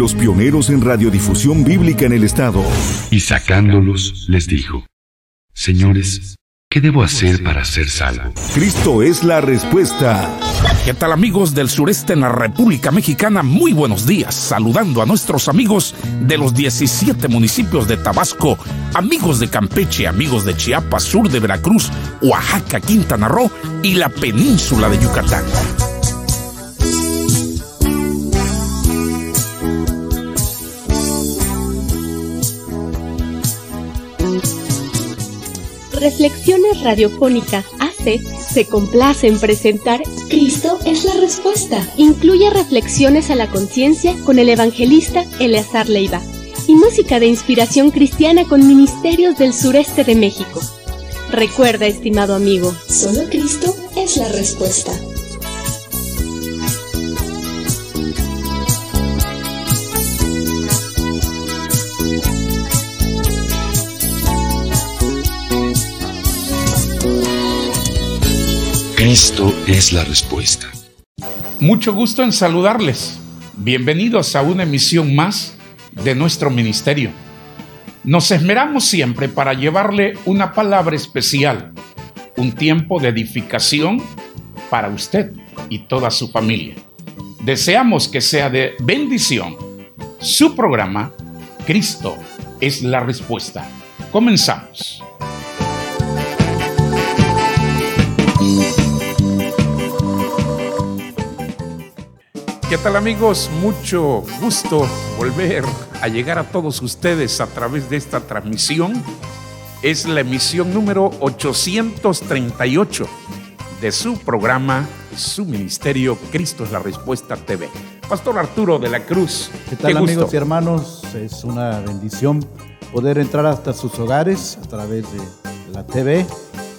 Los pioneros en radiodifusión bíblica en el estado. Y sacándolos, les dijo, Señores, ¿qué debo hacer para ser salvo? Cristo es la respuesta. ¿Qué tal amigos del sureste en la República Mexicana? Muy buenos días, saludando a nuestros amigos de los 17 municipios de Tabasco, amigos de Campeche, amigos de Chiapas, sur de Veracruz, Oaxaca, Quintana Roo y la península de Yucatán. Reflexiones Radiofónica AC se complace en presentar Cristo es la respuesta. Incluye reflexiones a la conciencia con el evangelista Eleazar Leiva y música de inspiración cristiana con ministerios del sureste de México. Recuerda, estimado amigo, solo Cristo es la respuesta. Cristo es la respuesta. Mucho gusto en saludarles. Bienvenidos a una emisión más de nuestro ministerio. Nos esmeramos siempre para llevarle una palabra especial, un tiempo de edificación para usted y toda su familia. Deseamos que sea de bendición su programa, Cristo es la respuesta. Comenzamos. ¿Qué tal amigos? Mucho gusto volver a llegar a todos ustedes a través de esta transmisión. Es la emisión número 838 de su programa, su ministerio, Cristo es la Respuesta TV. Pastor Arturo de la Cruz. ¿Qué tal amigos y hermanos? Es una bendición poder entrar hasta sus hogares a través de la TV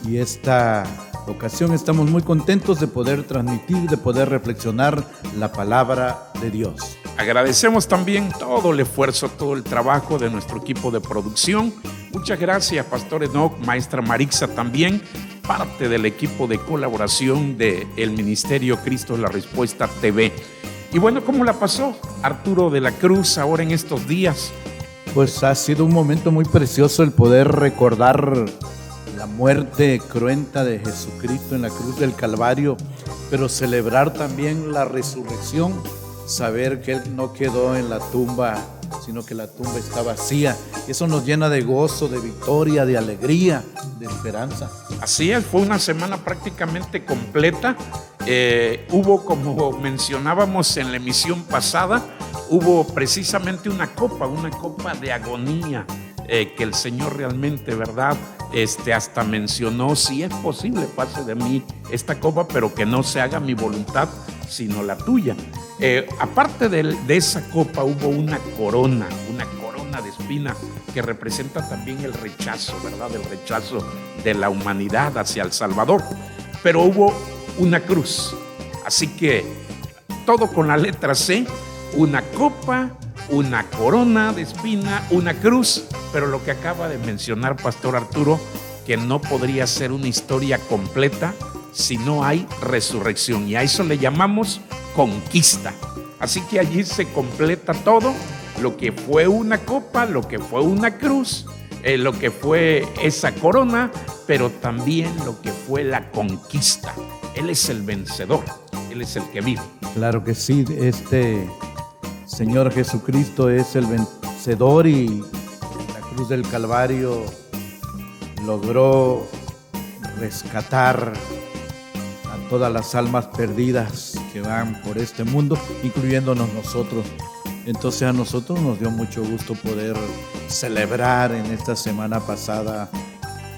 y esta ocasión estamos muy contentos de poder transmitir, de poder reflexionar la palabra de Dios. Agradecemos también todo el esfuerzo, todo el trabajo de nuestro equipo de producción. Muchas gracias, Pastor Enoch, Maestra Marixa también, parte del equipo de colaboración del el Ministerio Cristo la Respuesta TV. Y bueno, ¿cómo la pasó Arturo de la Cruz ahora en estos días? Pues ha sido un momento muy precioso el poder recordar la muerte cruenta de Jesucristo en la cruz del Calvario, pero celebrar también la resurrección, saber que Él no quedó en la tumba, sino que la tumba está vacía. Eso nos llena de gozo, de victoria, de alegría, de esperanza. Así es, fue una semana prácticamente completa. Eh, hubo, como mencionábamos en la emisión pasada, hubo precisamente una copa, una copa de agonía eh, que el Señor realmente, ¿verdad? Este, hasta mencionó, si es posible, pase de mí esta copa, pero que no se haga mi voluntad, sino la tuya. Eh, aparte de, de esa copa hubo una corona, una corona de espina que representa también el rechazo, ¿verdad? El rechazo de la humanidad hacia el Salvador. Pero hubo una cruz. Así que todo con la letra C, una copa, una corona de espina, una cruz, pero lo que acaba de mencionar Pastor Arturo, que no podría ser una historia completa si no hay resurrección. Y a eso le llamamos conquista. Así que allí se completa todo, lo que fue una copa, lo que fue una cruz, eh, lo que fue esa corona, pero también lo que fue la conquista. Él es el vencedor, Él es el que vive. Claro que sí, este Señor Jesucristo es el vencedor y en la cruz del Calvario logró rescatar a todas las almas perdidas que van por este mundo, incluyéndonos nosotros. Entonces a nosotros nos dio mucho gusto poder celebrar en esta semana pasada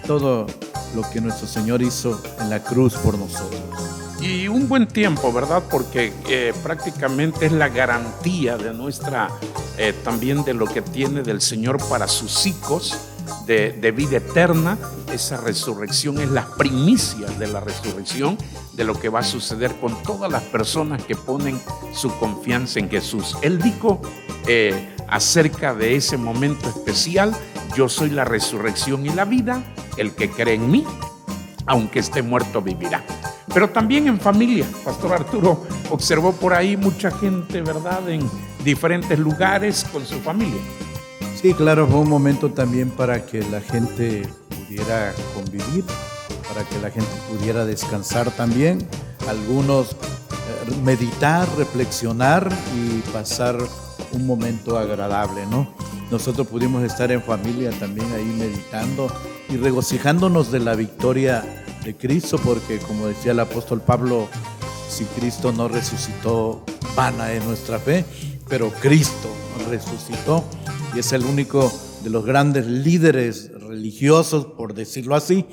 todo lo que nuestro Señor hizo en la cruz por nosotros y un buen tiempo, ¿verdad? Porque eh, prácticamente es la garantía de nuestra, eh, también de lo que tiene del Señor para sus hijos de, vida eterna. Esa resurrección es la primicia de la resurrección, de lo que va a suceder con todas las personas que ponen su confianza en Jesús. Él dijo eh, acerca de ese momento especial, yo soy la resurrección y la vida, el que cree en mí, aunque esté muerto, vivirá. Pero también en familia. Pastor Arturo observó por ahí mucha gente, ¿verdad?, en diferentes lugares con su familia. Sí, claro, fue un momento también para que la gente pudiera convivir, para que la gente pudiera descansar también, algunos eh, meditar, reflexionar y pasar un momento agradable, ¿no? Nosotros pudimos estar en familia también ahí meditando y regocijándonos de la victoria de Cristo, porque como decía el apóstol Pablo, si Cristo no resucitó, vana es nuestra fe, pero Cristo resucitó y es el único de los grandes líderes religiosos, por decirlo así,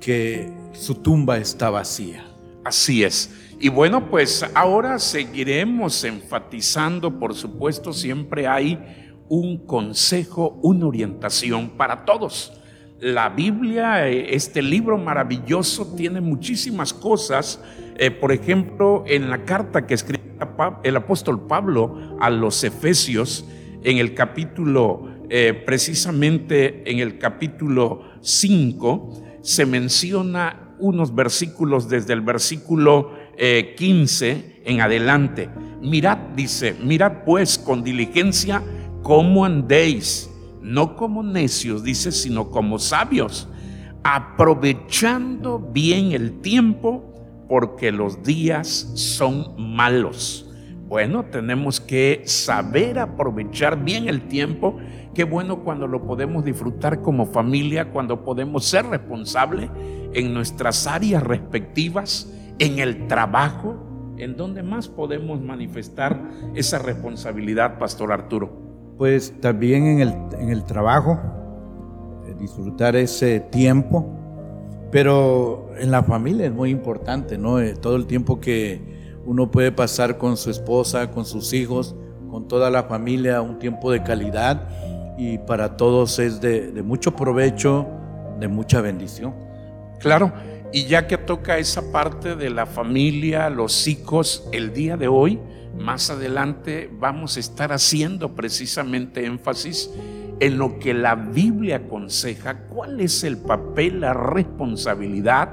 que su tumba está vacía. Así es. Y bueno, pues ahora seguiremos enfatizando, por supuesto, siempre hay un consejo, una orientación para todos. La Biblia, eh, este libro maravilloso, tiene muchísimas cosas. Eh, por ejemplo, en la carta que escribe el apóstol Pablo a los Efesios, en el capítulo, eh, precisamente en el capítulo 5, se menciona unos versículos desde el versículo 15 en adelante. Mirad, dice, mirad pues con diligencia cómo andéis, no como necios, dice, sino como sabios, aprovechando bien el tiempo, porque los días son malos. Bueno, tenemos que saber aprovechar bien el tiempo. Qué bueno cuando lo podemos disfrutar como familia, cuando podemos ser responsables en nuestras áreas respectivas, en el trabajo, en donde más podemos manifestar esa responsabilidad, Pastor Arturo. Pues también en el, en el trabajo, eh, disfrutar ese tiempo, pero en la familia es muy importante, ¿no? Eh, todo el tiempo que uno puede pasar con su esposa, con sus hijos, con toda la familia, un tiempo de calidad y para todos es de, mucho provecho, de mucha bendición. Claro, y ya que toca esa parte de la familia, los hijos, el día de hoy, más adelante vamos a estar haciendo precisamente énfasis en lo que la Biblia aconseja, cuál es el papel, la responsabilidad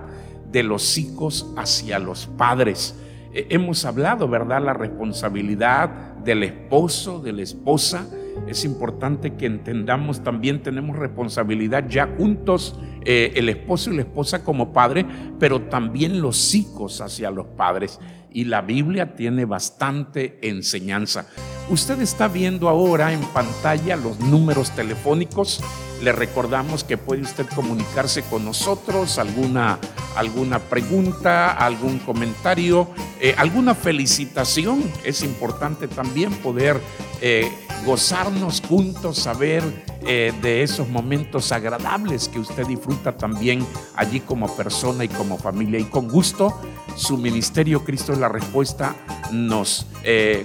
de los hijos hacia los padres. Eh, hemos hablado, ¿verdad? La responsabilidad del esposo, de la esposa. Es importante que entendamos también, tenemos responsabilidad ya juntos, eh, el esposo y la esposa como padre, pero también los hijos hacia los padres y la Biblia tiene bastante enseñanza. Usted está viendo ahora en pantalla los números telefónicos. Le recordamos que puede usted comunicarse con nosotros, alguna, alguna pregunta, algún comentario, eh, alguna felicitación. Es importante también poder eh, gozarnos juntos, saber eh, de esos momentos agradables que usted disfruta también allí como persona y como familia. Y con gusto, su ministerio Cristo es la respuesta. Nos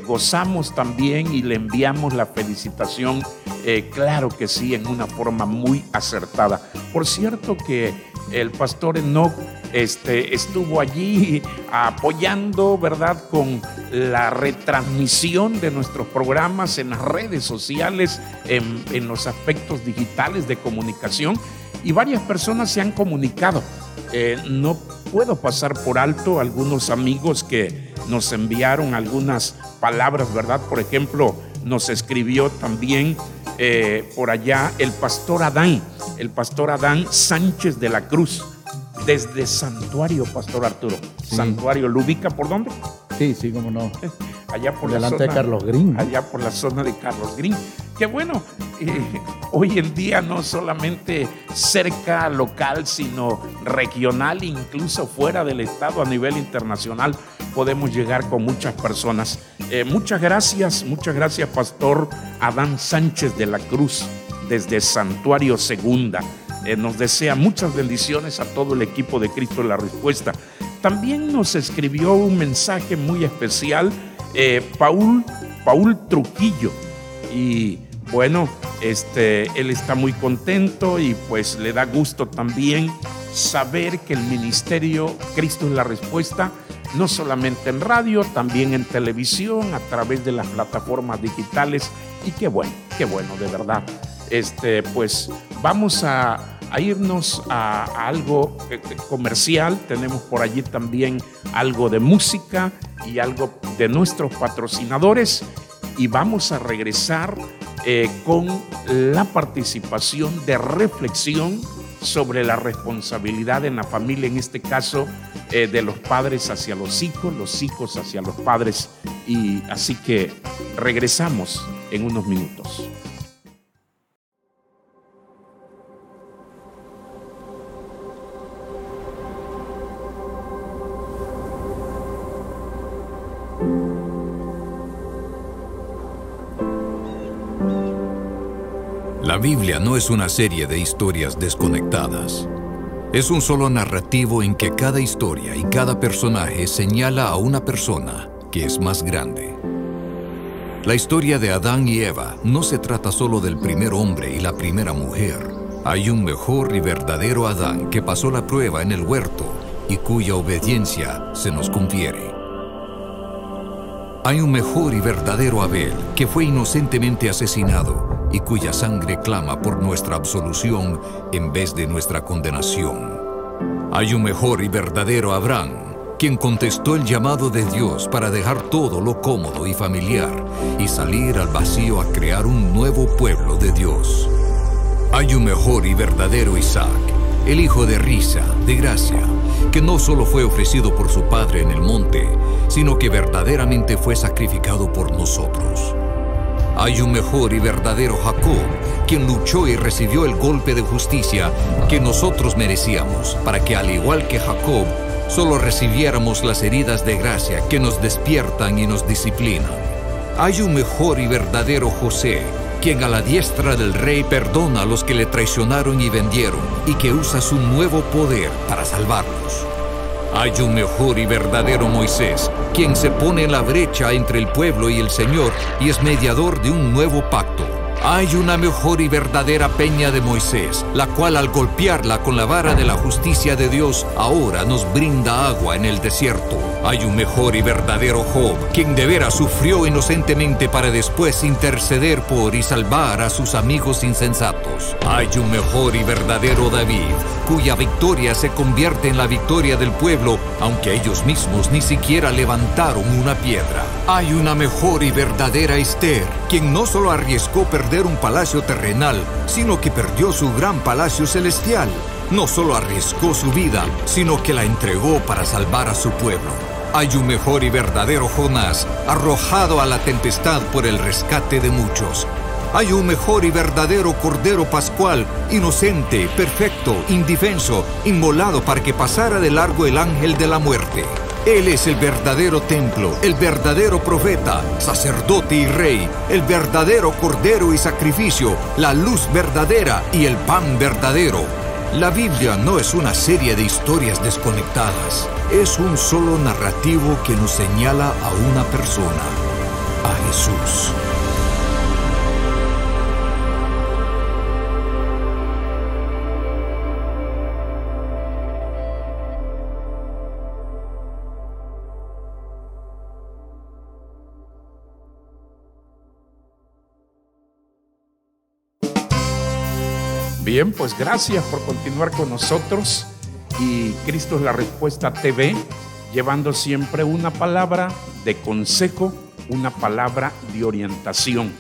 gozamos también y le enviamos la felicitación, eh, claro que sí, en una forma muy acertada. Por cierto que el pastor Enoch este, estuvo allí apoyando, ¿verdad?, con la retransmisión de nuestros programas en las redes sociales, en, los aspectos digitales de comunicación, y varias personas se han comunicado. Eh, no puedo pasar por alto algunos amigos que nos enviaron algunas palabras, ¿verdad? Por ejemplo, nos escribió también eh, por allá el pastor Adán, el pastor Adán Sánchez de la Cruz desde Santuario, Pastor Arturo. Santuario, ¿lo ubica por dónde? Sí, sí, cómo no. Allá por Delante la zona, de Carlos Green. Allá por la zona de Carlos Green. Que bueno, eh, hoy en día no solamente cerca local, sino regional, incluso fuera del estado a nivel internacional, podemos llegar con muchas personas. Eh, muchas gracias, muchas gracias, Pastor Adán Sánchez de la Cruz, desde Santuario Segunda. Eh, nos desea muchas bendiciones a todo el equipo de Cristo en la Respuesta. También nos escribió un mensaje muy especial eh, Paul, Paul Trujillo. Y bueno, este, él está muy contento y pues le da gusto también saber que el ministerio Cristo es la Respuesta, no solamente en radio, también en televisión, a través de las plataformas digitales. Y qué bueno, qué bueno, de verdad. este, pues vamos a, irnos a, algo eh, comercial. Tenemos por allí también algo de música y algo de nuestros patrocinadores. Y vamos a regresar eh, con la participación de reflexión sobre la responsabilidad en la familia, en este caso eh, de los padres hacia los hijos, los hijos hacia los padres. Y así que regresamos en unos minutos. Es una serie de historias desconectadas. Es un solo narrativo en que cada historia y cada personaje señala a una persona que es más grande. La historia de Adán y Eva no se trata solo del primer hombre y la primera mujer. Hay un mejor y verdadero Adán que pasó la prueba en el huerto y cuya obediencia se nos confiere. Hay un mejor y verdadero Abel que fue inocentemente asesinado y cuya sangre clama por nuestra absolución en vez de nuestra condenación. Hay un mejor y verdadero Abraham quien contestó el llamado de Dios para dejar todo lo cómodo y familiar y salir al vacío a crear un nuevo pueblo de Dios. Hay un mejor y verdadero Isaac, el hijo de risa, de gracia, que no solo fue ofrecido por su padre en el monte, sino que verdaderamente fue sacrificado por nosotros. Hay un mejor y verdadero Jacob, quien luchó y recibió el golpe de justicia que nosotros merecíamos, para que al igual que Jacob, solo recibiéramos las heridas de gracia que nos despiertan y nos disciplinan. Hay un mejor y verdadero José, quien a la diestra del rey perdona a los que le traicionaron y vendieron, y que usa su nuevo poder para salvarlos. Hay un mejor y verdadero Moisés, quien se pone en la brecha entre el pueblo y el Señor y es mediador de un nuevo pacto. Hay una mejor y verdadera peña de Moisés, la cual al golpearla con la vara de la justicia de Dios, ahora nos brinda agua en el desierto. Hay un mejor y verdadero Job, quien de veras sufrió inocentemente para después interceder por y salvar a sus amigos insensatos. Hay un mejor y verdadero David, cuya victoria se convierte en la victoria del pueblo, aunque ellos mismos ni siquiera levantaron una piedra. Hay una mejor y verdadera Esther, quien no solo arriesgó perder un palacio terrenal, sino que perdió su gran palacio celestial. No solo arriesgó su vida, sino que la entregó para salvar a su pueblo. Hay un mejor y verdadero Jonás, arrojado a la tempestad por el rescate de muchos. Hay un mejor y verdadero Cordero Pascual, inocente, perfecto, indefenso, inmolado para que pasara de largo el ángel de la muerte. Él es el verdadero templo, el verdadero profeta, sacerdote y rey, el verdadero cordero y sacrificio, la luz verdadera y el pan verdadero. La Biblia no es una serie de historias desconectadas, es un solo narrativo que nos señala a una persona, a Jesús. Bien, pues gracias por continuar con nosotros y Cristo es la Respuesta TV, llevando siempre una palabra de consejo, una palabra de orientación.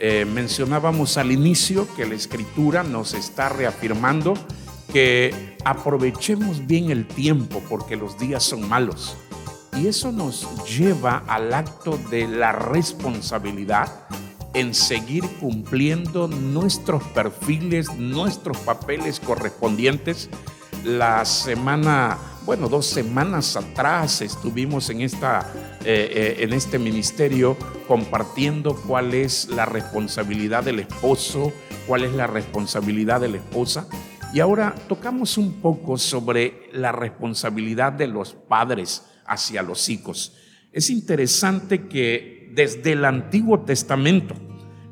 Eh, mencionábamos al inicio que la escritura nos está reafirmando que aprovechemos bien el tiempo porque los días son malos. Y eso nos lleva al acto de la responsabilidad en seguir cumpliendo nuestros perfiles, nuestros papeles correspondientes. La semana, bueno, dos semanas atrás estuvimos en, esta, eh, eh, en este ministerio compartiendo cuál es la responsabilidad del esposo, cuál es la responsabilidad de la esposa. Y ahora tocamos un poco sobre la responsabilidad de los padres hacia los hijos. Es interesante que desde el Antiguo Testamento,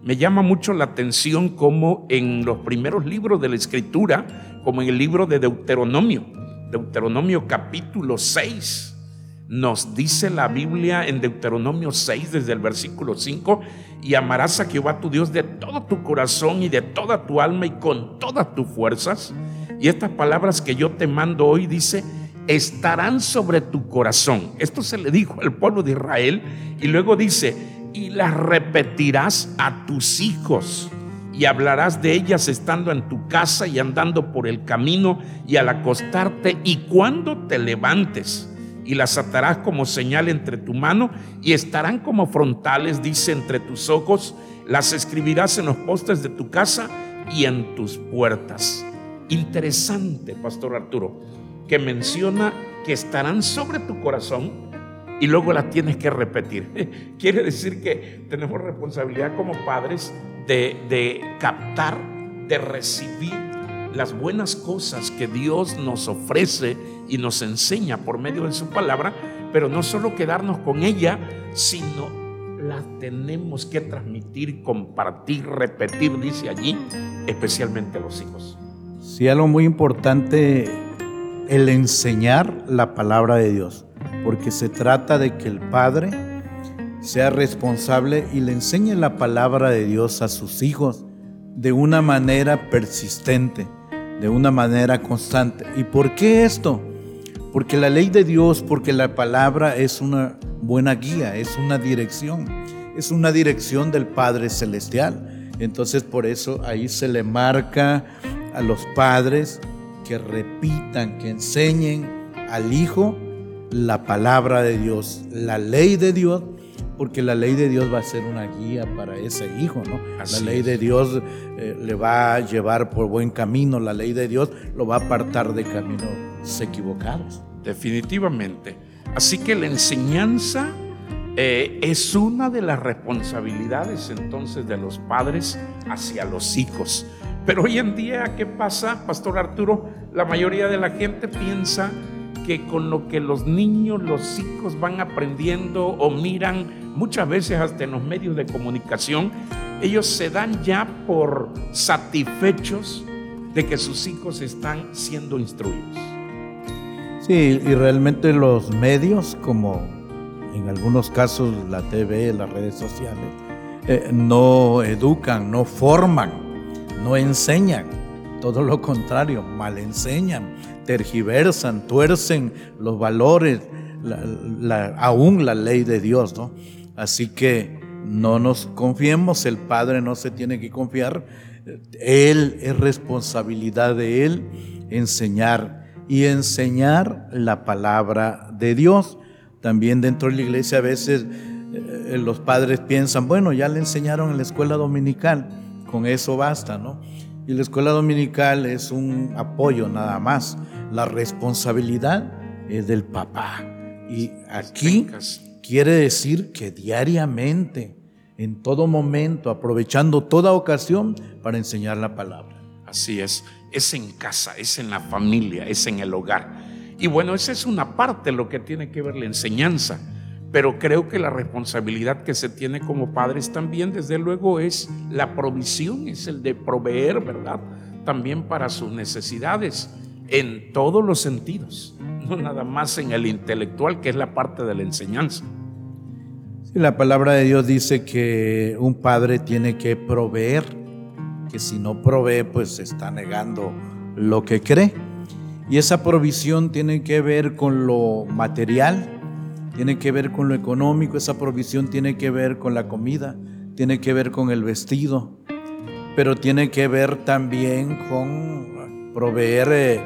me llama mucho la atención como en los primeros libros de la Escritura, como en el libro de Deuteronomio, Deuteronomio capítulo 6, Nos dice la Biblia en Deuteronomio 6 desde el versículo 5, y amarás a Jehová tu Dios de todo tu corazón y de toda tu alma y con todas tus fuerzas. Y estas palabras que yo te mando hoy dice, estarán sobre tu corazón. Esto se le dijo al pueblo de Israel y luego dice, y las repetirás a tus hijos. Y hablarás de ellas estando en tu casa y andando por el camino y al acostarte y cuando te levantes. Y las atarás como señal entre tu mano y estarán como frontales, dice, entre tus ojos, las escribirás en los postes de tu casa y en tus puertas. Interesante, Pastor Arturo, que menciona que estarán sobre tu corazón y luego las tienes que repetir. Quiere decir que tenemos responsabilidad como padres de, de captar, de recibir las buenas cosas que Dios nos ofrece y nos enseña por medio de su palabra, pero no solo quedarnos con ella, sino la tenemos que transmitir, compartir, repetir, dice allí, especialmente a los hijos. Sí, algo muy importante, el enseñar la palabra de Dios, porque se trata de que el Padre sea responsable y le enseñe la palabra de Dios a sus hijos de una manera persistente, de una manera constante. ¿Y por qué esto? Porque la ley de Dios, porque la palabra es una buena guía, es una dirección, es una dirección del Padre Celestial. Entonces por eso ahí se le marca a los padres que repitan, que enseñen al Hijo la palabra de Dios, la ley de Dios, porque la ley de Dios va a ser una guía para ese hijo, ¿no? la ley de Dios eh, le va a llevar por buen camino, la ley de Dios lo va a apartar de caminos equivocados. Definitivamente. Así que la enseñanza eh, es una de las responsabilidades entonces de los padres hacia los hijos. Pero hoy en día, ¿qué pasa, Pastor Arturo? La mayoría de la gente piensa que con lo que los niños, los hijos van aprendiendo o miran, muchas veces hasta en los medios de comunicación, ellos se dan ya por satisfechos de que sus hijos están siendo instruidos. Sí, y realmente los medios, como en algunos casos la TV, las redes sociales, eh, no educan, no forman no enseñan, todo lo contrario, mal enseñan, tergiversan, tuercen los valores, aún la ley de Dios, ¿no? Así que no nos confiemos, el Padre no se tiene que confiar, Él es responsabilidad de Él enseñar y enseñar la palabra de Dios. También dentro de la iglesia a veces eh, los padres piensan, bueno, ya le enseñaron en la escuela dominical con eso basta, ¿no? Y la escuela dominical es un apoyo nada más. La responsabilidad es del papá. Y aquí quiere decir que diariamente, en todo momento, aprovechando toda ocasión para enseñar la palabra. Así es, es en casa, es en la familia, es en el hogar. Y bueno, esa es una parte de lo que tiene que ver la enseñanza pero creo que la responsabilidad que se tiene como padres también, desde luego, es la provisión, es el de proveer, ¿verdad? También para sus necesidades en todos los sentidos, no nada más en el intelectual, que es la parte de la enseñanza. La palabra de Dios dice que un padre tiene que proveer, que si no provee, pues está negando lo que cree. Y esa provisión tiene que ver con lo material, tiene que ver con lo económico, esa provisión tiene que ver con la comida, tiene que ver con el vestido, pero tiene que ver también con proveer eh,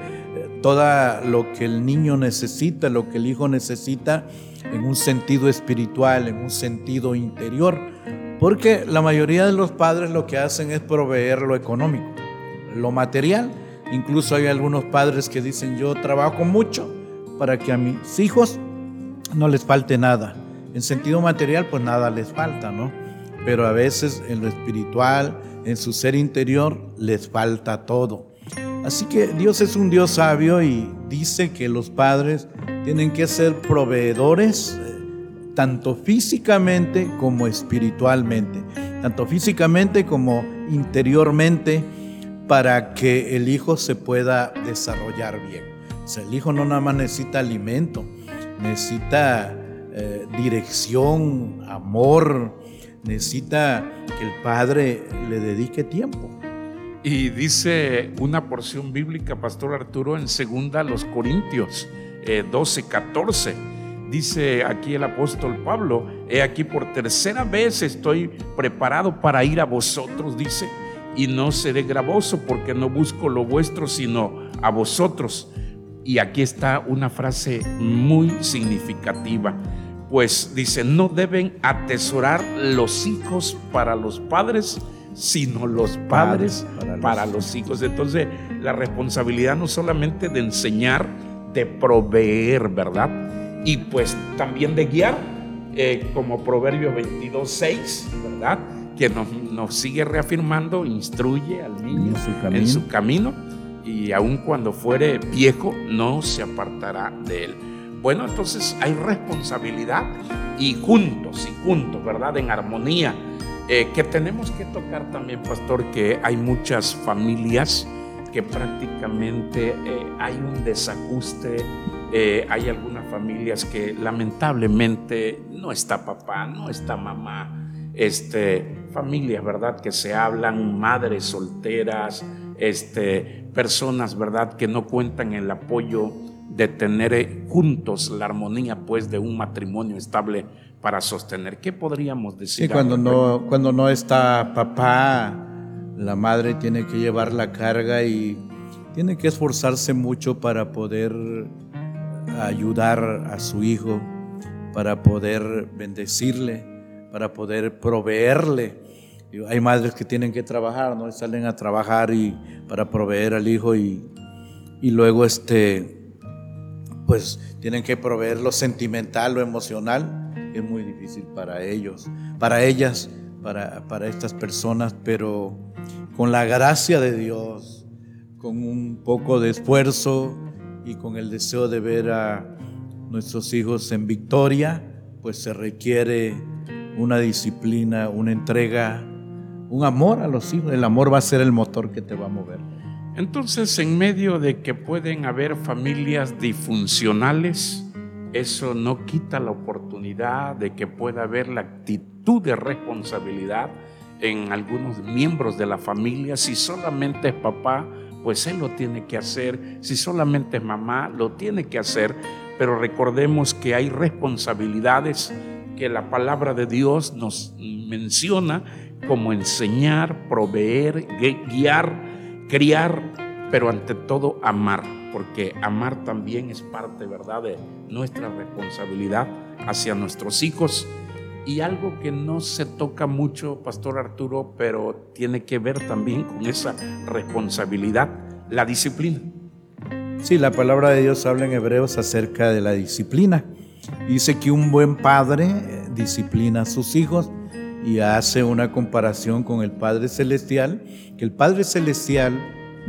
todo lo que el niño necesita, lo que el hijo necesita en un sentido espiritual, en un sentido interior, porque la mayoría de los padres lo que hacen es proveer lo económico, lo material. Incluso hay algunos padres que dicen yo trabajo mucho para que a mis hijos no les falte nada. En sentido material, pues nada les falta, ¿no? Pero a veces en lo espiritual, en su ser interior, les falta todo. Así que Dios es un Dios sabio y dice que los padres tienen que ser proveedores eh, tanto físicamente como espiritualmente, tanto físicamente como interiormente, para que el hijo se pueda desarrollar bien. O sea, el hijo no nada más necesita alimento, necesita eh, dirección, amor, necesita que el padre le dedique tiempo. Y dice una porción bíblica, Pastor Arturo, en segunda los Corintios 12, eh, 14. Dice aquí el apóstol Pablo, he aquí por tercera vez estoy preparado para ir a vosotros, dice, y no seré gravoso porque no busco lo vuestro, sino a vosotros. Y aquí está una frase muy significativa pues dice, no deben atesorar los hijos para los padres, sino los padres para, los... hijos. Entonces, la responsabilidad no solamente de enseñar, de proveer, ¿verdad? Y pues también de guiar, eh, como Proverbio 22, 6, ¿verdad? Que nos, sigue reafirmando, instruye al niño en su camino y aun cuando fuere viejo, no se apartará de él. Bueno, entonces hay responsabilidad y juntos, y juntos, ¿verdad? En armonía. Eh, que tenemos que tocar también, pastor, que hay muchas familias que prácticamente eh, hay un desajuste, eh, hay algunas familias que lamentablemente no está papá, no está mamá, este, familias, ¿verdad? Que se hablan, madres solteras, este, personas, ¿verdad? Que no cuentan el apoyo de tener eh, juntos la armonía pues de un matrimonio estable para sostener. ¿Qué podríamos decir? Sí, cuando no, cuando no está papá, la madre tiene que llevar la carga y tiene que esforzarse mucho para poder ayudar a su hijo, para poder bendecirle, para poder proveerle. Hay madres que tienen que trabajar, ¿no? Salen a trabajar y para proveer al hijo y, y luego este pues tienen que proveer lo sentimental, lo emocional, es muy difícil para ellos, para ellas, para, para estas personas, pero con la gracia de Dios, con un poco de esfuerzo y con el deseo de ver a nuestros hijos en victoria, pues se requiere una disciplina, una entrega, un amor a los hijos. El amor va a ser el motor que te va a mover. Entonces, en medio de que pueden haber familias disfuncionales, eso no quita la oportunidad de que pueda haber la actitud de responsabilidad en algunos miembros de la familia. Si solamente es papá, pues él lo tiene que hacer. Si solamente es mamá, lo tiene que hacer. Pero recordemos que hay responsabilidades que la palabra de Dios nos menciona como enseñar, proveer, guiar criar, pero ante todo amar, porque amar también es parte, ¿verdad?, de nuestra responsabilidad hacia nuestros hijos. Y algo que no se toca mucho, Pastor Arturo, pero tiene que ver también con esa responsabilidad, la disciplina. Sí, la palabra de Dios habla en Hebreos acerca de la disciplina. Dice que un buen padre eh, disciplina a sus hijos y hace una comparación con el Padre Celestial, que el Padre Celestial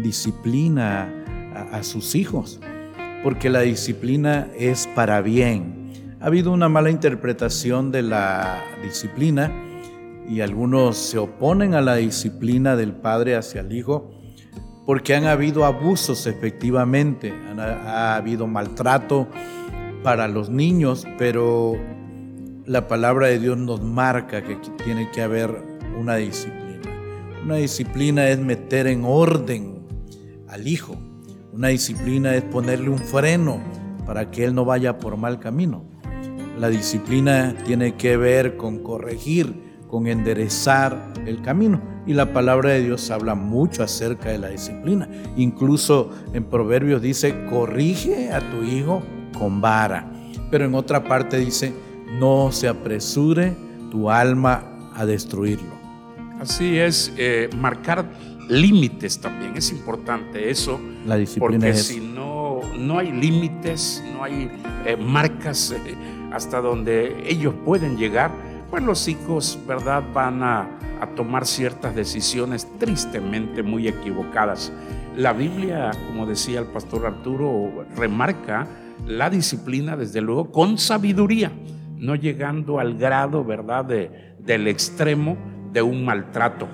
disciplina a, sus hijos, porque la disciplina es para bien. Ha habido una mala interpretación de la disciplina y algunos se oponen a la disciplina del Padre hacia el Hijo porque han habido abusos efectivamente, ha habido maltrato para los niños, pero la palabra de Dios nos marca que tiene que haber una disciplina. Una disciplina es meter en orden al hijo. Una disciplina es ponerle un freno para que él no vaya por mal camino. La disciplina tiene que ver con corregir, con enderezar el camino. Y la palabra de Dios habla mucho acerca de la disciplina. Incluso en Proverbios dice, corrige a tu hijo con vara. Pero en otra parte dice, no se apresure tu alma a destruirlo. Así es, eh, marcar límites también es importante eso. La disciplina porque si no, no hay límites, no hay eh, marcas eh, hasta donde ellos pueden llegar, pues los hijos, ¿verdad?, van a, a tomar ciertas decisiones tristemente muy equivocadas. La Biblia, como decía el pastor Arturo, remarca la disciplina, desde luego, con sabiduría no llegando al grado, ¿verdad?, de, del extremo de un maltrato.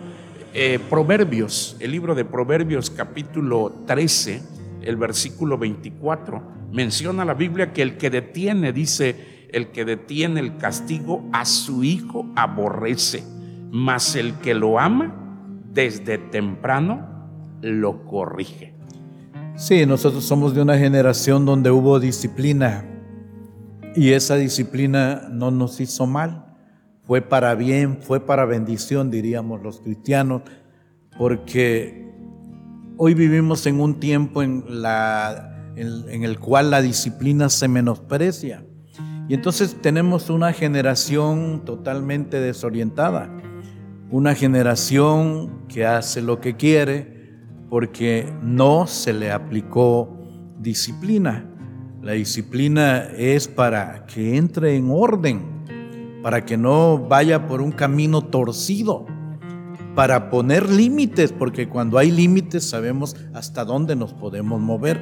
Eh, Proverbios, el libro de Proverbios capítulo 13, el versículo 24, Menciona la Biblia que el que detiene, dice, el que detiene el castigo a su hijo aborrece, mas el que lo ama desde temprano lo corrige. Sí, nosotros somos de una generación donde hubo disciplina y esa disciplina no nos hizo mal, fue para bien, fue para bendición, diríamos los cristianos, porque hoy vivimos en un tiempo en, el cual la disciplina se menosprecia. Y entonces tenemos una generación totalmente desorientada, una generación que hace lo que quiere porque no se le aplicó disciplina. La disciplina es para que entre en orden, para que no vaya por un camino torcido para poner límites, porque cuando hay límites sabemos hasta dónde nos podemos mover.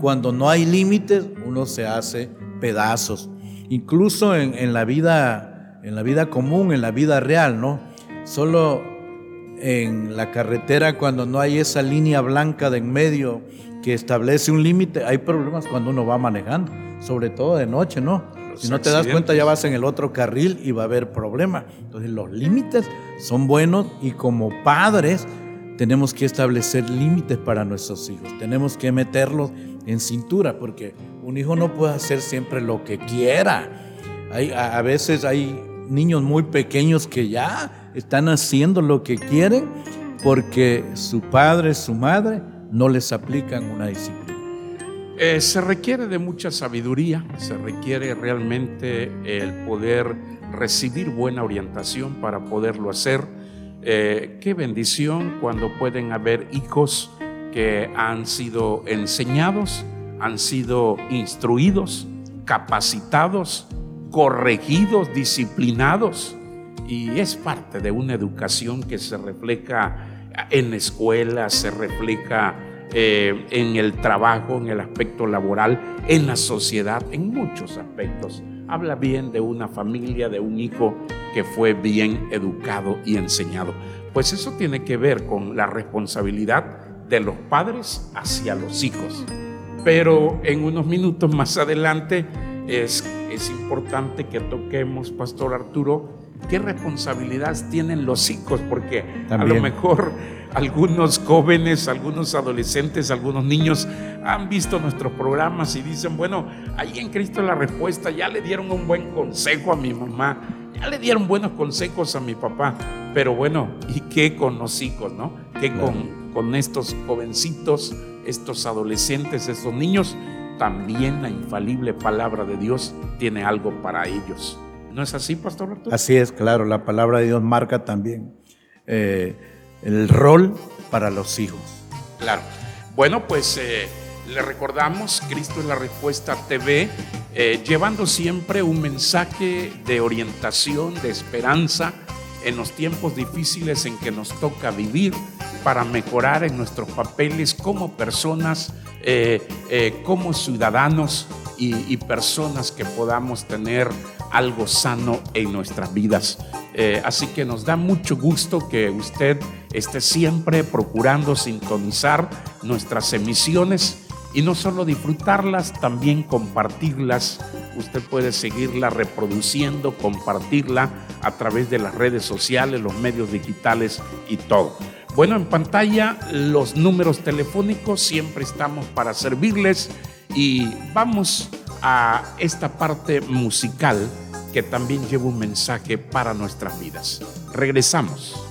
Cuando no hay límites, uno se hace pedazos. Incluso en, la vida, en la vida común, en la vida real, ¿no? Solo en la carretera, cuando no hay esa línea blanca de en medio que establece un límite, hay problemas cuando uno va manejando, sobre todo de noche, ¿no? si no te das cuenta ya vas en el otro carril y va a haber problema. Entonces los límites son buenos y como padres tenemos que establecer límites para nuestros hijos. Tenemos que meterlos en cintura porque un hijo no puede hacer siempre lo que quiera. Hay, a, veces hay niños muy pequeños que ya están haciendo lo que quieren porque su padre, su madre no les aplican una disciplina. Eh, se requiere de mucha sabiduría, se requiere realmente el poder recibir buena orientación para poderlo hacer. Eh, qué bendición cuando pueden haber hijos que han sido enseñados, han sido instruidos, capacitados, corregidos, disciplinados. Y es parte de una educación que se refleja en escuelas, se refleja eh, en el trabajo, en el aspecto laboral, en la sociedad, en muchos aspectos. Habla bien de una familia, de un hijo que fue bien educado y enseñado. Pues eso tiene que ver con la responsabilidad de los padres hacia los hijos. Pero en unos minutos más adelante es, es importante que toquemos, Pastor Arturo, qué responsabilidad tienen los hijos, porque a lo mejor algunos jóvenes, algunos adolescentes, algunos niños han visto nuestros programas y dicen, bueno, ahí en Cristo la respuesta, ya le dieron un buen consejo a mi mamá, ya le dieron buenos consejos a mi papá, pero bueno, ¿y qué con los hijos, no? ¿Qué con, con estos jovencitos, estos adolescentes, estos niños? También la infalible palabra de Dios tiene algo para ellos. ¿No es así, Pastor Arturo? Así es, claro, la palabra de Dios marca también eh, el rol para los hijos. Claro. Bueno, pues eh, le recordamos, Cristo es la Respuesta TV, eh, llevando siempre un mensaje de orientación, de esperanza en los tiempos difíciles en que nos toca vivir para mejorar en nuestros papeles como personas, como ciudadanos y, personas que podamos tener algo sano en nuestras vidas. Eh, así que nos da mucho gusto que usted esté siempre procurando sintonizar nuestras emisiones y no solo disfrutarlas, también compartirlas. Usted puede seguirla reproduciendo, compartirla a través de las redes sociales, los medios digitales y todo. Bueno, en pantalla los números telefónicos siempre estamos para servirles y vamos a esta parte musical que también lleva un mensaje para nuestras vidas. Regresamos.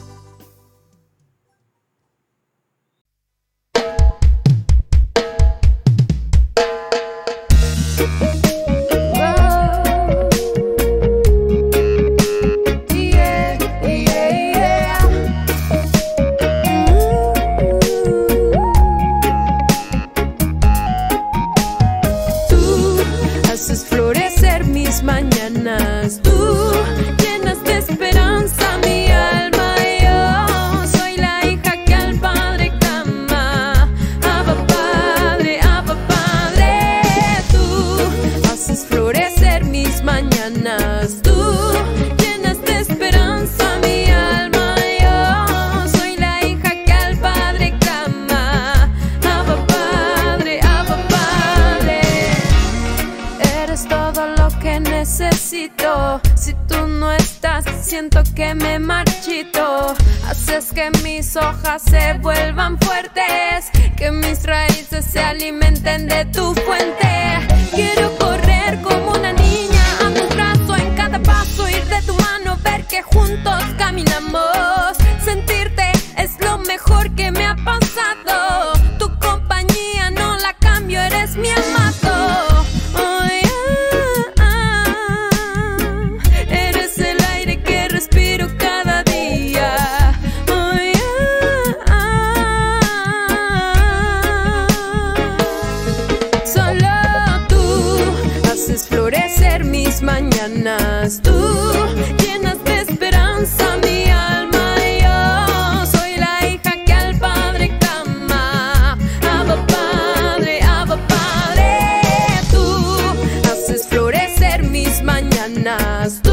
Mañanas. Tú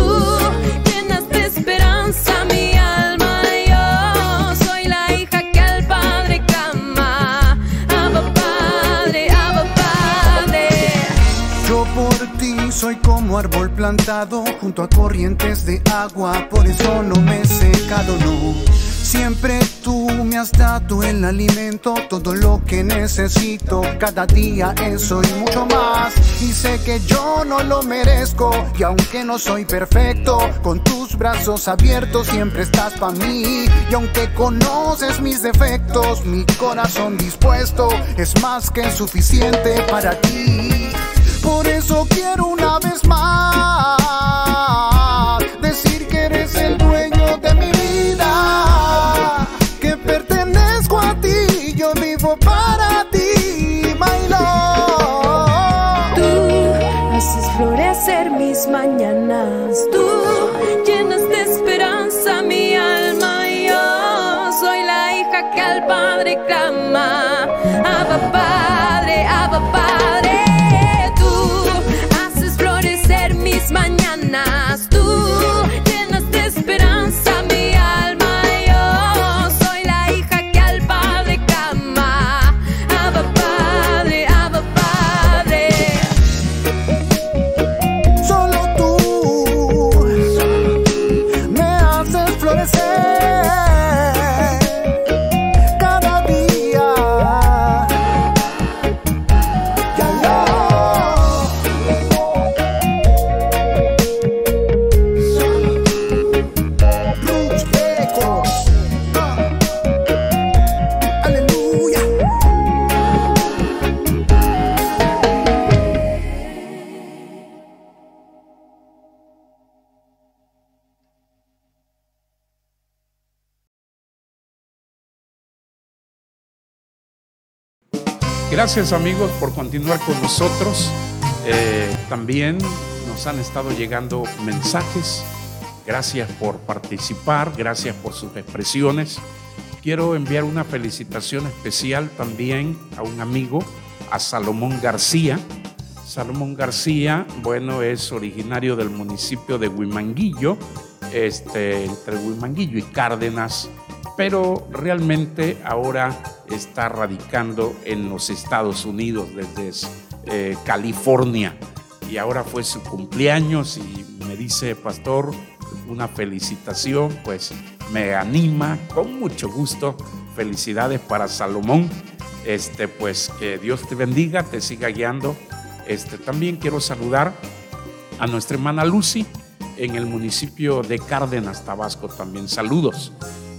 llenas de esperanza mi alma. Yo soy la hija que al Padre clama. Abba Padre, Abba Padre. Yo por ti soy como árbol plantado junto a corrientes de agua, por eso no me he secado, no. Siempre tú me has dado el alimento, todo lo que necesito, cada día eso y mucho más. Y sé que yo no lo merezco, y aunque no soy perfecto, con tus brazos abiertos siempre estás para mí. Y aunque conoces mis defectos, mi corazón dispuesto es más que suficiente para ti. Por eso quiero una vez más mis mañanas, tú llenas de esperanza mi alma yo soy la hija que al Padre clama. Gracias amigos por continuar con nosotros. Eh, también nos han estado llegando mensajes. Gracias por participar, gracias por sus expresiones. Quiero enviar una felicitación especial también a un amigo, a Salomón García. Salomón García, bueno, es originario del municipio de Huimanguillo, este, entre Huimanguillo y Cárdenas, pero realmente ahora está radicando en los Estados Unidos desde eh, California. Y ahora fue su cumpleaños y me dice, pastor, una felicitación, pues me anima con mucho gusto. Felicidades para Salomón. Este, pues que Dios te bendiga, te siga guiando. Este, también quiero saludar a nuestra hermana Lucy en el municipio de Cárdenas, Tabasco. También saludos.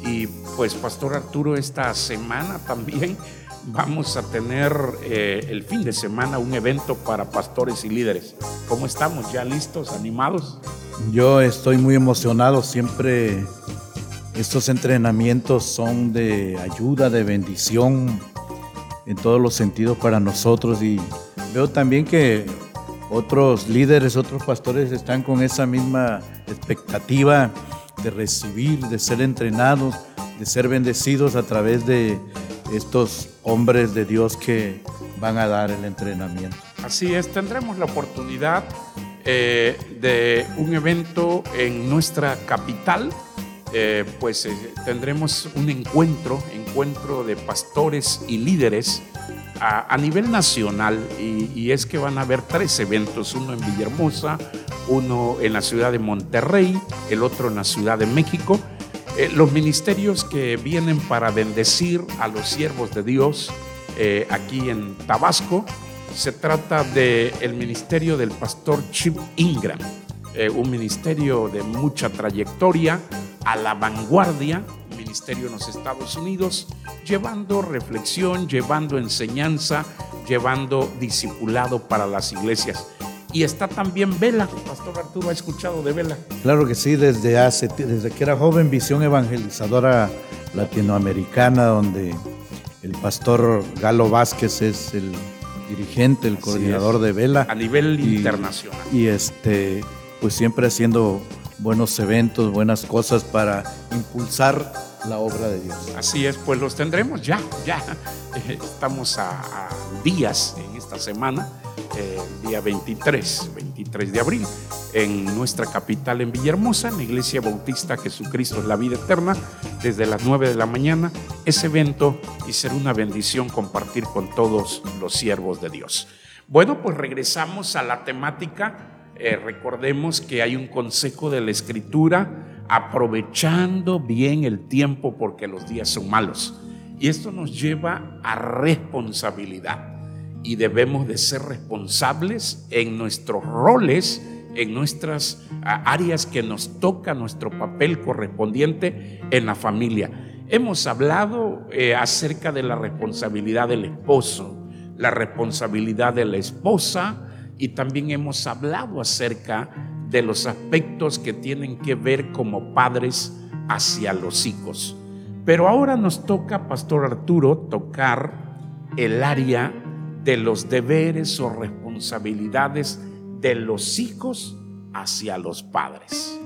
Y pues, Pastor Arturo, esta semana también vamos a tener eh, el fin de semana un evento para pastores y líderes. ¿Cómo estamos? ¿Ya listos, animados? Yo estoy muy emocionado, siempre estos entrenamientos son de ayuda, de bendición en todos los sentidos para nosotros y veo también que otros líderes, otros pastores están con esa misma expectativa de recibir, de ser entrenados, de ser bendecidos a través de estos hombres de Dios que van a dar el entrenamiento. Así es, tendremos la oportunidad eh, de un evento en nuestra capital. Eh, pues eh, tendremos un encuentro, encuentro de pastores y líderes a, nivel nacional y es que van a haber tres eventos, uno en Villahermosa, uno en la ciudad de Monterrey, el otro en la ciudad de México. Eh, los ministerios que vienen para bendecir a los siervos de Dios eh, aquí en Tabasco, se trata del ministerio del pastor Chip Ingram, eh, un ministerio de mucha trayectoria, a la vanguardia, ministerio en los Estados Unidos, llevando reflexión, llevando enseñanza, llevando discipulado para las iglesias. Y está también Vela, Pastor Arturo ha escuchado de Vela. Claro que sí, desde hace, desde que era joven, visión evangelizadora latinoamericana, donde el pastor Galo Vázquez es el dirigente, el Así coordinador es. de Vela. A nivel Y- internacional. Y este, pues siempre haciendo buenos eventos, buenas cosas para impulsar la obra de Dios. Así es, pues los tendremos ya, ya. Estamos a, a días en esta semana, eh, el día 23, 23 de abril, en nuestra capital en Villahermosa, en la Iglesia Bautista Jesucristo es la vida eterna, desde las 9 de la mañana, ese evento y será una bendición compartir con todos los siervos de Dios. Bueno, pues regresamos a la temática. Eh, recordemos que hay un consejo de la Escritura aprovechando bien el tiempo porque los días son malos. Y esto nos lleva a responsabilidad. Y debemos de ser responsables en nuestros roles, en nuestras áreas que nos toca nuestro papel correspondiente en la familia. Hemos hablado eh, acerca de la responsabilidad del esposo, la responsabilidad de la esposa y también hemos hablado acerca de los aspectos que tienen que ver como padres hacia los hijos. Pero ahora nos toca, Pastor Arturo, tocar el área de los deberes o responsabilidades de los hijos hacia los padres.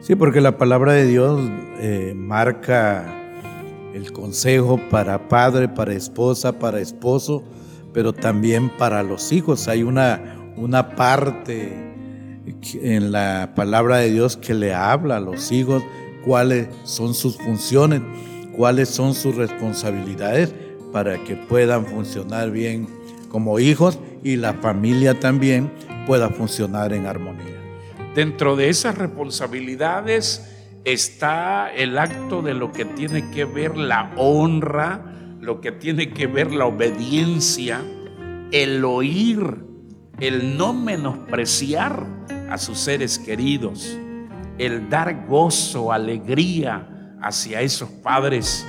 Sí, porque la palabra de Dios eh, marca el consejo para padre, para esposa, para esposo, pero también para los hijos. Hay una, una parte en la palabra de Dios que le habla a los hijos cuáles son sus funciones, cuáles son sus responsabilidades para que puedan funcionar bien como hijos y la familia también pueda funcionar en armonía. Dentro de esas responsabilidades está el acto de lo que tiene que ver la honra, lo que tiene que ver la obediencia, el oír, el no menospreciar a sus seres queridos, el dar gozo, alegría hacia esos padres,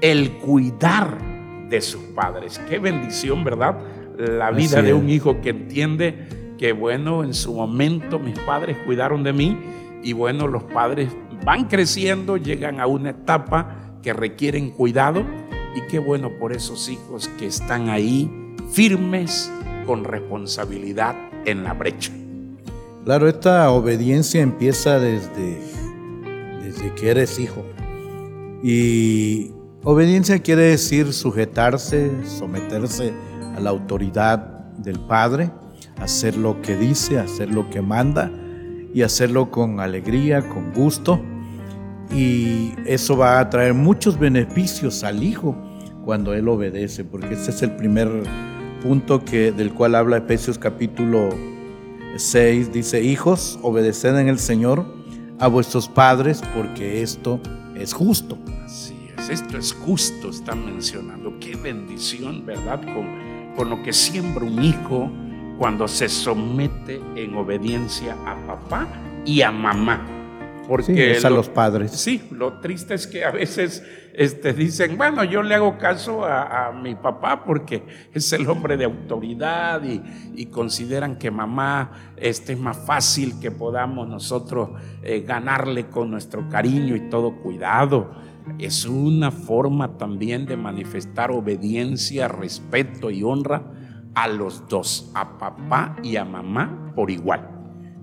el cuidar de sus padres. Qué bendición, ¿verdad? La vida de un hijo que entiende que bueno, en su momento mis padres cuidaron de mí y bueno, los padres van creciendo, llegan a una etapa que requieren cuidado y qué bueno por esos hijos que están ahí firmes con responsabilidad en la brecha. Claro, esta obediencia empieza desde, desde que eres hijo. Y obediencia quiere decir sujetarse, someterse a la autoridad del Padre, hacer lo que dice, hacer lo que manda y hacerlo con alegría, con gusto. Y eso va a traer muchos beneficios al hijo cuando él obedece, porque ese es el primer punto que, del cual habla Efesios capítulo 6 dice, hijos, obedeced en el Señor a vuestros padres porque esto es justo. Es, esto es justo, están mencionando. Qué bendición, ¿verdad? Con, con lo que siembra un hijo cuando se somete en obediencia a papá y a mamá. Porque Sí, es a lo- los padres. Sí, lo triste es que a veces este, dicen, bueno, yo le hago caso a, a mi papá porque es el hombre de autoridad y, y consideran que mamá este, es más fácil que podamos nosotros eh, ganarle con nuestro cariño y todo cuidado. Es una forma también de manifestar obediencia, respeto y honra a los dos, a papá y a mamá por igual.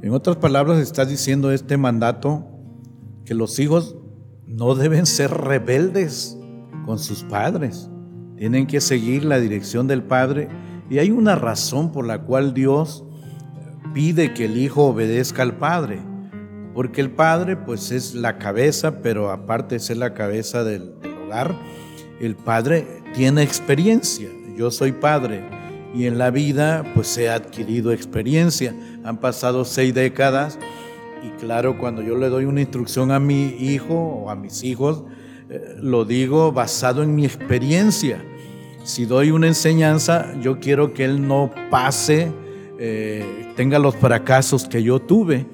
En otras palabras, está diciendo este mandato que los hijos no deben ser rebeldes con sus padres. Tienen que seguir la dirección del padre. Y hay una razón por la cual Dios pide que el hijo obedezca al padre. Porque el padre pues es la cabeza, pero aparte de ser la cabeza del, hogar, el padre tiene experiencia. Yo soy padre y en la vida pues he adquirido experiencia. Han pasado seis décadas y claro, cuando yo le doy una instrucción a mi hijo o a mis hijos, eh, lo digo basado en mi experiencia. Si doy una enseñanza, yo quiero que él no pase, eh, tenga los fracasos que yo tuve,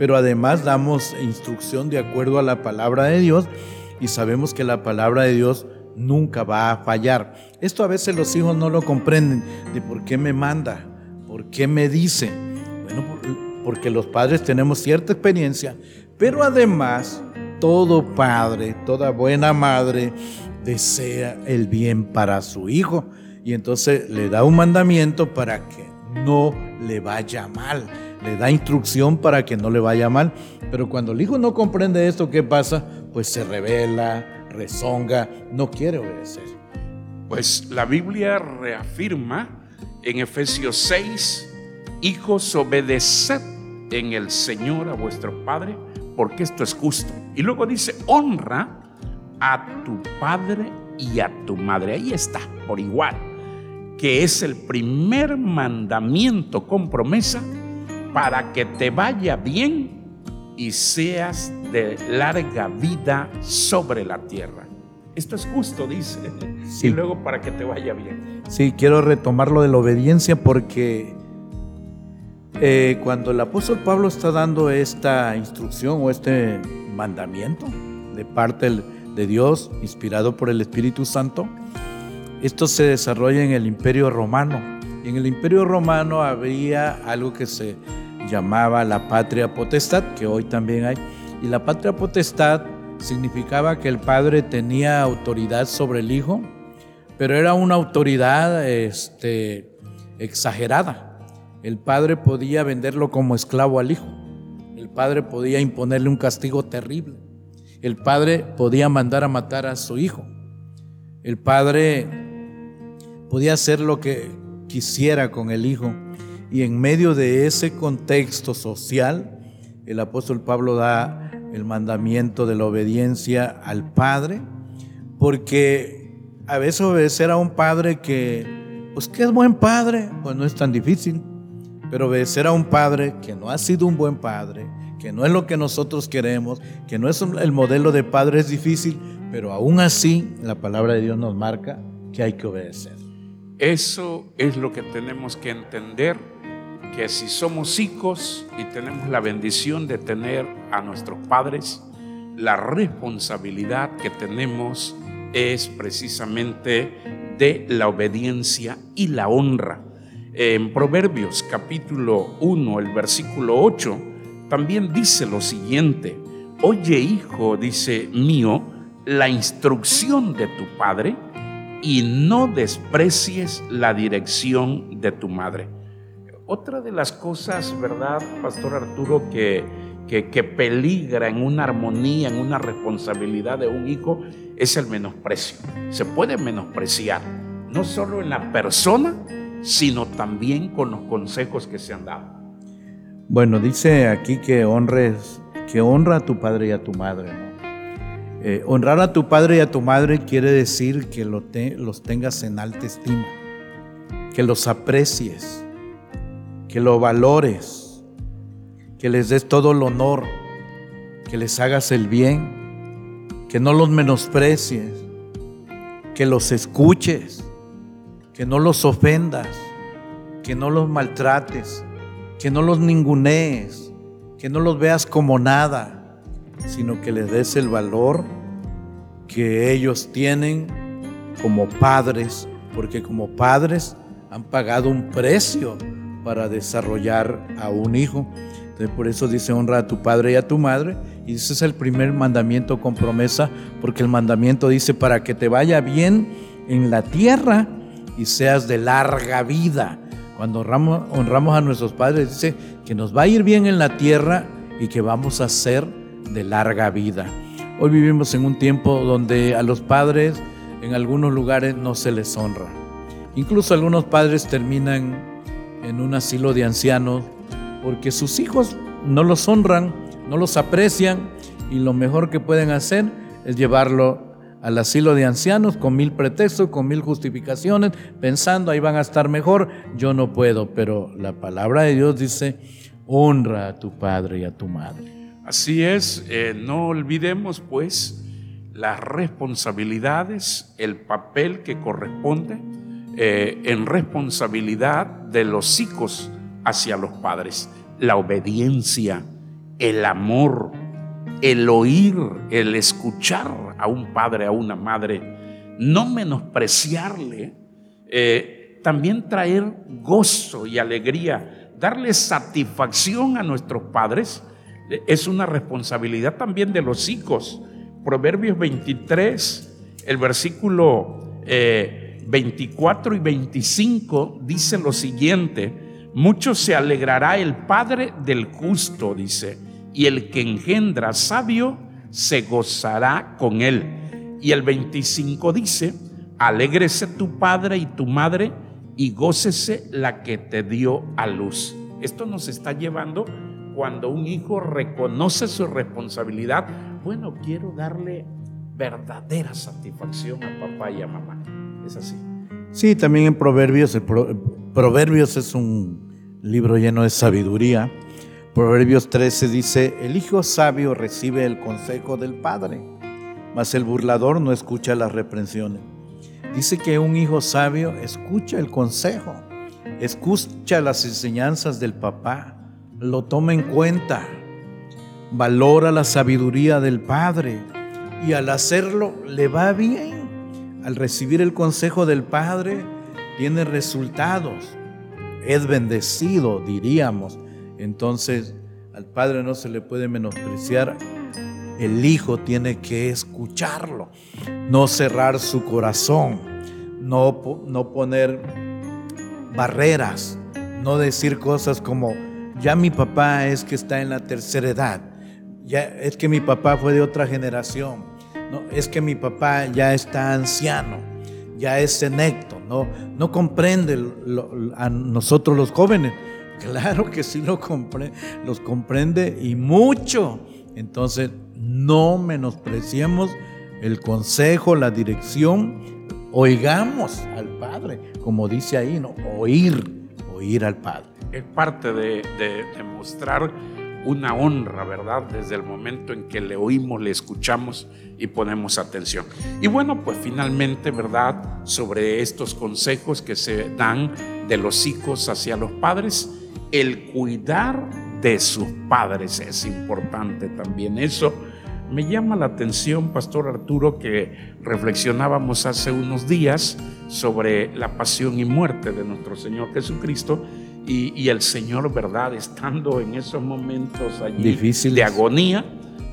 pero además damos instrucción de acuerdo a la palabra de Dios y sabemos que la palabra de Dios nunca va a fallar. Esto a veces los hijos no lo comprenden, de por qué me manda, por qué me dice. Bueno, porque los padres tenemos cierta experiencia, pero además todo padre, toda buena madre desea el bien para su hijo y entonces le da un mandamiento para que no le vaya mal, le da instrucción para que no le vaya mal, pero cuando el hijo no comprende esto, ¿qué pasa? Pues se revela, rezonga, no quiere obedecer. Pues la Biblia reafirma en Efesios 6, hijos, obedeced en el Señor a vuestro Padre, porque esto es justo. Y luego dice, honra a tu padre y a tu madre. Ahí está, por igual, que es el primer mandamiento con promesa para que te vaya bien y seas de larga vida sobre la tierra. Esto es justo, dice. Sí. Y luego para que te vaya bien. Sí, quiero retomar lo de la obediencia porque eh, cuando el apóstol Pablo está dando esta instrucción o este mandamiento de parte de Dios, inspirado por el Espíritu Santo, esto se desarrolla en el Imperio Romano. Y en el Imperio Romano había algo que se llamaba la patria potestad, que hoy también hay. Y la patria potestad significaba que el padre tenía autoridad sobre el hijo, pero era una autoridad este, exagerada. El padre podía venderlo como esclavo al hijo. El padre podía imponerle un castigo terrible. El padre podía mandar a matar a su hijo. El padre podía hacer lo que quisiera con el hijo. Y en medio de ese contexto social, el apóstol Pablo da el mandamiento de la obediencia al padre, porque a veces obedecer a un padre que, pues que es buen padre, pues no es tan difícil. Pero obedecer a un padre que no ha sido un buen padre, que no es lo que nosotros queremos, que no es el modelo de padre es difícil, pero aún así la palabra de Dios nos marca que hay que obedecer. Eso es lo que tenemos que entender, que si somos hijos y tenemos la bendición de tener a nuestros padres, la responsabilidad que tenemos es precisamente de la obediencia y la honra. En Proverbios capítulo 1, el versículo 8, también dice lo siguiente, oye hijo, dice mío, la instrucción de tu padre y no desprecies la dirección de tu madre. Otra de las cosas, ¿verdad, Pastor Arturo, que, que, que peligra en una armonía, en una responsabilidad de un hijo, es el menosprecio. Se puede menospreciar, no solo en la persona, sino también con los consejos que se han dado. Bueno, dice aquí que honres, que honra a tu padre y a tu madre. Eh, honrar a tu padre y a tu madre quiere decir que los tengas en alta estima, que los aprecies, que lo valores, que les des todo el honor, que les hagas el bien, que no los menosprecies, que los escuches, que no los ofendas, que no los maltrates, que no los ningunees, que no los veas como nada, sino que les des el valor que ellos tienen como padres, porque como padres han pagado un precio para desarrollar a un hijo. Entonces por eso dice honra a tu padre y a tu madre. Y ese es el primer mandamiento con promesa, porque el mandamiento dice para que te vaya bien en la tierra y seas de larga vida. Cuando honramos, honramos a nuestros padres, dice que nos va a ir bien en la tierra y que vamos a ser de larga vida. Hoy vivimos en un tiempo donde a los padres en algunos lugares no se les honra. Incluso algunos padres terminan en un asilo de ancianos porque sus hijos no los honran, no los aprecian y lo mejor que pueden hacer es llevarlo al asilo de ancianos con mil pretextos, con mil justificaciones, pensando ahí van a estar mejor. Yo no puedo, pero la palabra de Dios dice, honra a tu padre y a tu madre. Así es, eh, no olvidemos pues las responsabilidades, el papel que corresponde eh, en responsabilidad de los hijos hacia los padres, la obediencia, el amor, el oír, el escuchar a un padre, a una madre, no menospreciarle, eh, también traer gozo y alegría, darle satisfacción a nuestros padres, es una responsabilidad también de los hijos. Proverbios 23, el versículo eh, 24 y 25 dice lo siguiente, mucho se alegrará el padre del justo, dice, y el que engendra sabio se gozará con él. Y el 25 dice, alégrese tu padre y tu madre y gócese la que te dio a luz. Esto nos está llevando cuando un hijo reconoce su responsabilidad. Bueno, quiero darle verdadera satisfacción a papá y a mamá. Es así. Sí, también en Proverbios, Proverbios es un libro lleno de sabiduría. Proverbios 13 dice, el hijo sabio recibe el consejo del padre, mas el burlador no escucha las reprensiones. Dice que un hijo sabio escucha el consejo, escucha las enseñanzas del papá, lo toma en cuenta, valora la sabiduría del padre y al hacerlo le va bien. Al recibir el consejo del padre tiene resultados, es bendecido, diríamos. Entonces al padre no se le puede menospreciar, el hijo tiene que escucharlo, no cerrar su corazón, no, no poner barreras, no decir cosas como, ya mi papá es que está en la tercera edad, ya es que mi papá fue de otra generación, no, es que mi papá ya está anciano, ya es senecto, no, no comprende a nosotros los jóvenes. Claro que sí lo compre- los comprende y mucho. Entonces, no menospreciemos el consejo, la dirección, oigamos al Padre, como dice ahí, ¿no? Oír, oír al Padre. Es parte de, de- mostrar una honra, ¿verdad? Desde el momento en que le oímos, le escuchamos y ponemos atención. Y bueno, pues finalmente, ¿verdad? Sobre estos consejos que se dan de los hijos hacia los padres, el cuidar de sus padres es importante también. Eso me llama la atención, Pastor Arturo, que reflexionábamos hace unos días sobre la pasión y muerte de nuestro Señor Jesucristo y, y el Señor, ¿verdad? Estando en esos momentos allí Difíciles. de agonía,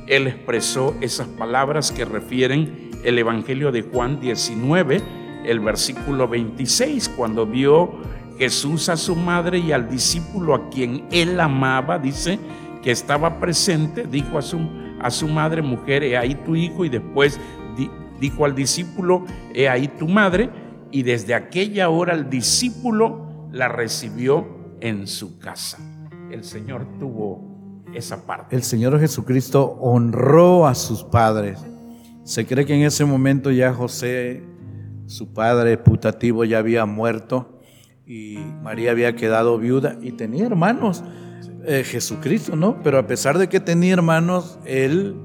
Él expresó esas palabras que refieren el Evangelio de Juan 19, el versículo 26, cuando vio Jesús a su madre y al discípulo a quien Él amaba, dice que estaba presente, dijo a su, a su madre, mujer, he ahí tu hijo, y después di- dijo al discípulo, he ahí tu madre, y desde aquella hora el discípulo la recibió en su casa. El Señor tuvo esa parte. El Señor Jesucristo honró a sus padres. Se cree que en ese momento ya José, su padre putativo, ya había muerto y María había quedado viuda y tenía hermanos, eh, Jesucristo, ¿no? Pero a pesar de que tenía hermanos, él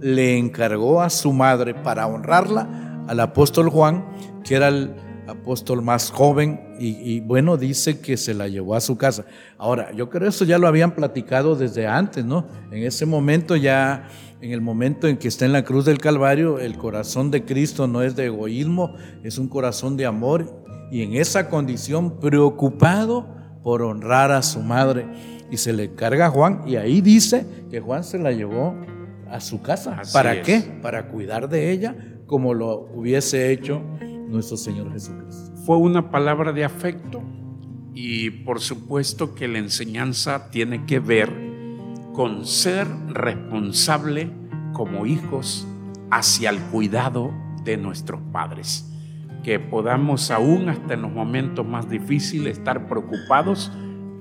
le encargó a su madre para honrarla al apóstol Juan, que era el apóstol más joven, y, y bueno, dice que se la llevó a su casa. Ahora, yo creo eso ya lo habían platicado desde antes, ¿no? En ese momento ya, en el momento en que está en la cruz del Calvario, el corazón de Cristo no es de egoísmo, es un corazón de amor, y en esa condición preocupado por honrar a su madre. Y se le carga a Juan, y ahí dice que Juan se la llevó a su casa. Así ¿Para es. qué? Para cuidar de ella como lo hubiese hecho nuestro Señor Jesucristo. Fue una palabra de afecto y por supuesto que la enseñanza tiene que ver con ser responsable como hijos hacia el cuidado de nuestros padres. Que podamos aún hasta en los momentos más difíciles estar preocupados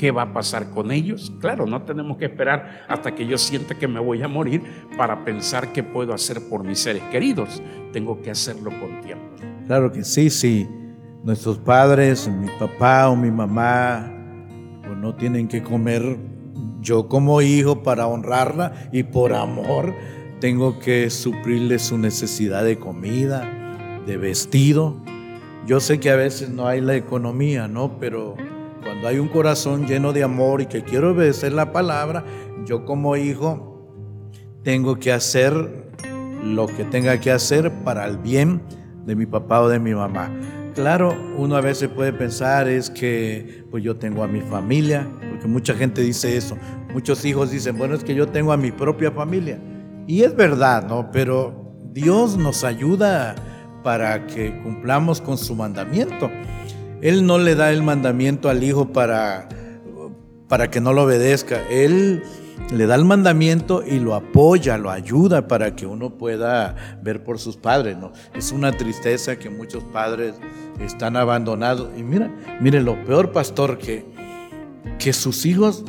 ¿Qué va a pasar con ellos? Claro, no tenemos que esperar hasta que yo sienta que me voy a morir para pensar qué puedo hacer por mis seres queridos. Tengo que hacerlo con tiempo. Claro que sí, sí. Nuestros padres, mi papá o mi mamá, pues no tienen que comer. Yo como hijo para honrarla y por amor tengo que suplirle su necesidad de comida, de vestido. Yo sé que a veces no hay la economía, ¿no? Pero cuando hay un corazón lleno de amor y que quiero obedecer la palabra, yo como hijo tengo que hacer lo que tenga que hacer para el bien de mi papá o de mi mamá. Claro, uno a veces puede pensar es que pues yo tengo a mi familia, porque mucha gente dice eso. Muchos hijos dicen, bueno, es que yo tengo a mi propia familia. Y es verdad, ¿no? Pero Dios nos ayuda para que cumplamos con su mandamiento. Él no le da el mandamiento al hijo para, para que no lo obedezca. Él le da el mandamiento y lo apoya, lo ayuda para que uno pueda ver por sus padres. ¿no? Es una tristeza que muchos padres están abandonados. Y mira, mire, lo peor, pastor, que, que sus hijos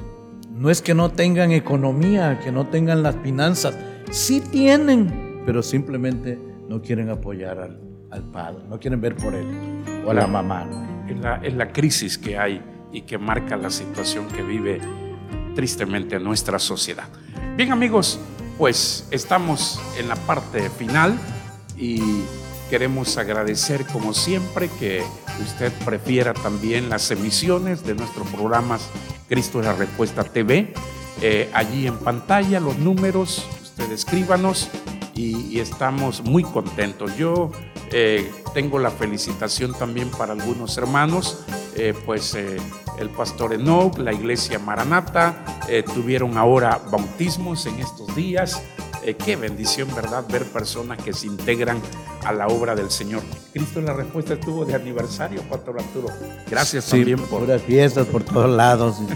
no es que no tengan economía, que no tengan las finanzas, sí tienen, pero simplemente no quieren apoyar al, al padre, no quieren ver por él o a la mamá. ¿no? Es la, es la crisis que hay y que marca la situación que vive tristemente nuestra sociedad. Bien amigos, pues estamos en la parte final y queremos agradecer como siempre que usted prefiera también las emisiones de nuestros programas Cristo es la Respuesta TV. Eh, allí en pantalla los números, usted escríbanos y, estamos muy contentos. Yo eh, tengo la felicitación también para algunos hermanos, eh, pues el pastor Enoch, la iglesia Maranata, eh, tuvieron ahora bautismos en estos días. Eh, qué bendición, ¿verdad? Ver personas que se integran a la obra del Señor. Cristo en la respuesta estuvo de aniversario, Pastor Arturo. Gracias Sí, también por... puras fiestas por todos lados.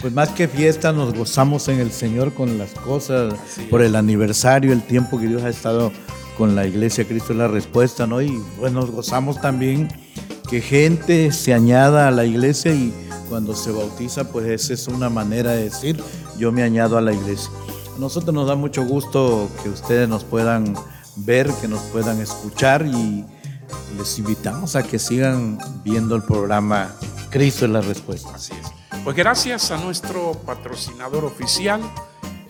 Pues más que fiesta, nos gozamos en el Señor con las cosas, Así por es. el aniversario, el tiempo que Dios ha estado con la iglesia, Cristo es la respuesta, ¿no? Y pues nos gozamos también que gente se añada a la iglesia y cuando se bautiza, pues esa es una manera de decir, yo me añado a la iglesia. A nosotros nos da mucho gusto que ustedes nos puedan ver, que nos puedan escuchar y les invitamos a que sigan viendo el programa Cristo es la respuesta. Así es. Pues gracias a nuestro patrocinador oficial,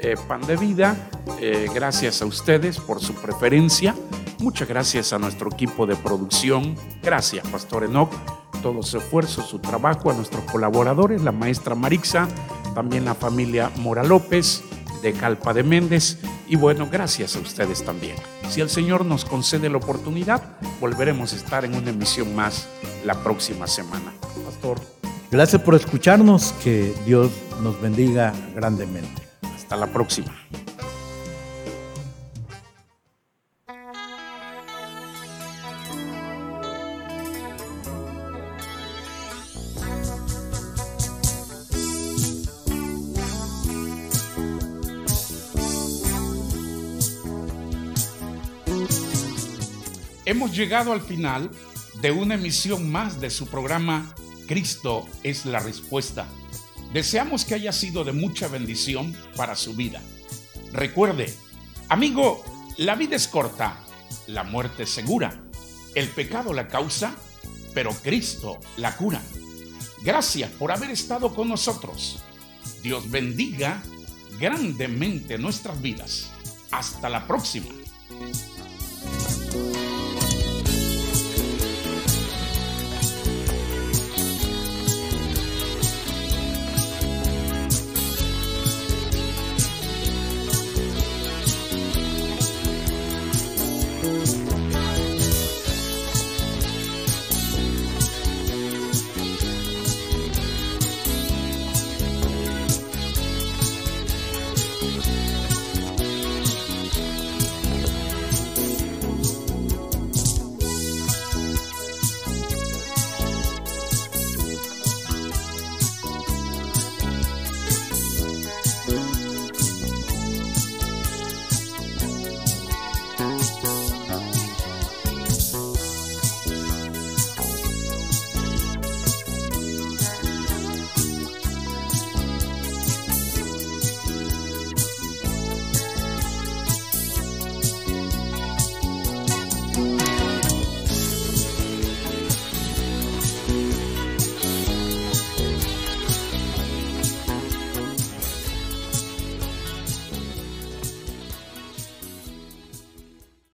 eh, Pan de Vida, eh, gracias a ustedes por su preferencia, muchas gracias a nuestro equipo de producción, gracias Pastor Enoch, todo su esfuerzo, su trabajo, a nuestros colaboradores, la maestra Marixa, también la familia Mora López, de Calpa de Méndez, y bueno, gracias a ustedes también. Si el Señor nos concede la oportunidad, volveremos a estar en una emisión más la próxima semana. Pastor. Gracias por escucharnos, que Dios nos bendiga grandemente. Hasta la próxima. Hemos llegado al final de una emisión más de su programa Cristo es la respuesta. Deseamos que haya sido de mucha bendición para su vida. Recuerde, amigo, la vida es corta, la muerte es segura, el pecado la causa, pero Cristo la cura. Gracias por haber estado con nosotros. Dios bendiga grandemente nuestras vidas. Hasta la próxima.